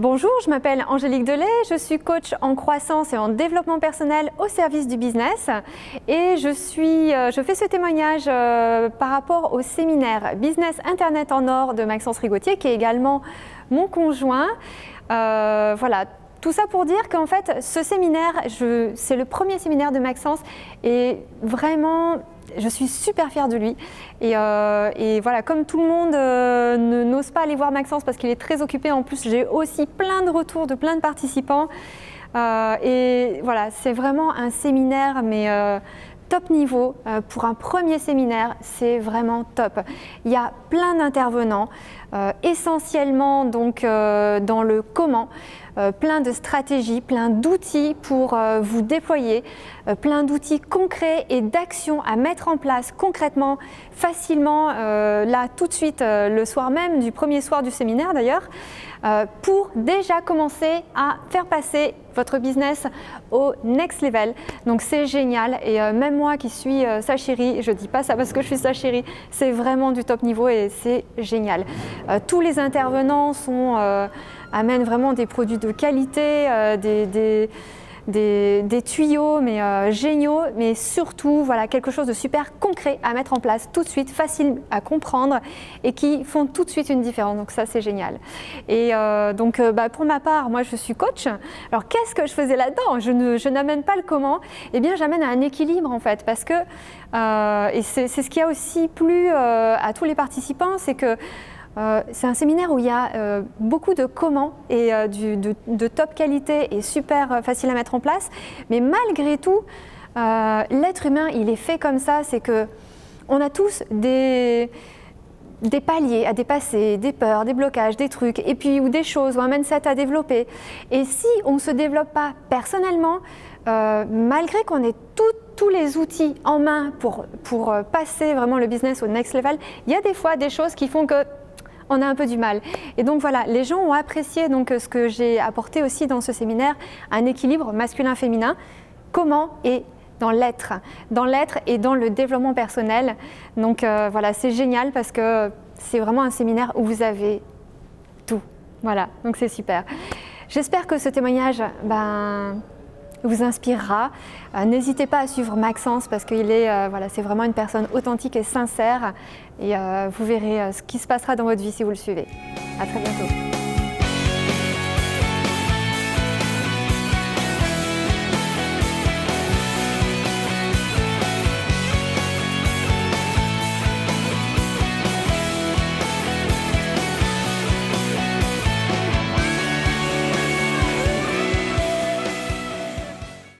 Bonjour, je m'appelle Angélique Delay, je suis coach en croissance et en développement personnel au service du business et je, euh, fais ce témoignage euh, par rapport au séminaire Business Internet en or de Maxence Rigotier qui est également mon conjoint. Euh, voilà, tout ça pour dire qu'en fait, ce séminaire, c'est le premier séminaire de Maxence et vraiment, je suis super fière de lui. Et, euh, voilà, comme tout le monde euh, n'ose pas aller voir Maxence parce qu'il est très occupé, en plus j'ai aussi plein de retours de plein de participants. Euh, et voilà, c'est vraiment un séminaire, mais top niveau pour un premier séminaire, c'est vraiment top. Il y a plein d'intervenants, essentiellement donc dans le comment. Euh, plein de stratégies, plein d'outils pour euh, vous déployer, euh, plein d'outils concrets et d'actions à mettre en place concrètement, facilement, là tout de suite, le soir même du premier soir du séminaire d'ailleurs, pour déjà commencer à faire passer votre business au next level. Donc c'est génial et même moi qui suis sa chérie, je dis pas ça parce que je suis sa chérie, c'est vraiment du top niveau et c'est génial. tous les intervenants sont amène vraiment des produits de qualité, euh, des, tuyaux mais euh, géniaux, mais surtout voilà, quelque chose de super concret à mettre en place tout de suite, facile à comprendre et qui font tout de suite une différence. Donc ça c'est génial. Et euh, donc bah, pour ma part, moi je suis coach. Alors qu'est-ce que je faisais là-dedans? Je n'amène pas le comment. Eh bien j'amène un équilibre en fait parce que, et c'est ce qui a aussi plu à tous les participants, c'est que euh, c'est un séminaire où il y a euh, beaucoup de comment et euh, de, top qualité et super facile à mettre en place. Mais malgré tout, l'être humain, il est fait comme ça, c'est que on a tous des, paliers à dépasser, des peurs, des blocages, des trucs, et puis ou des choses ou un mindset à développer. Et si on ne se développe pas personnellement, malgré qu'on ait tous les outils en main pour, pour passer vraiment le business au next level, il y a des fois des choses qui font que on a un peu du mal. Et donc voilà, les gens ont apprécié donc ce que j'ai apporté aussi dans ce séminaire, un équilibre masculin-féminin. Comment et dans l'être, dans l'être et dans le développement personnel. Donc euh, voilà, c'est génial parce que c'est vraiment un séminaire où vous avez tout. Voilà, donc c'est super. J'espère que ce témoignage, ben, vous inspirera. Euh, n'hésitez pas à suivre Maxence parce qu'il est, euh, voilà, vraiment une personne authentique et sincère. Et euh, vous verrez ce qui se passera dans votre vie si vous le suivez. À très bientôt.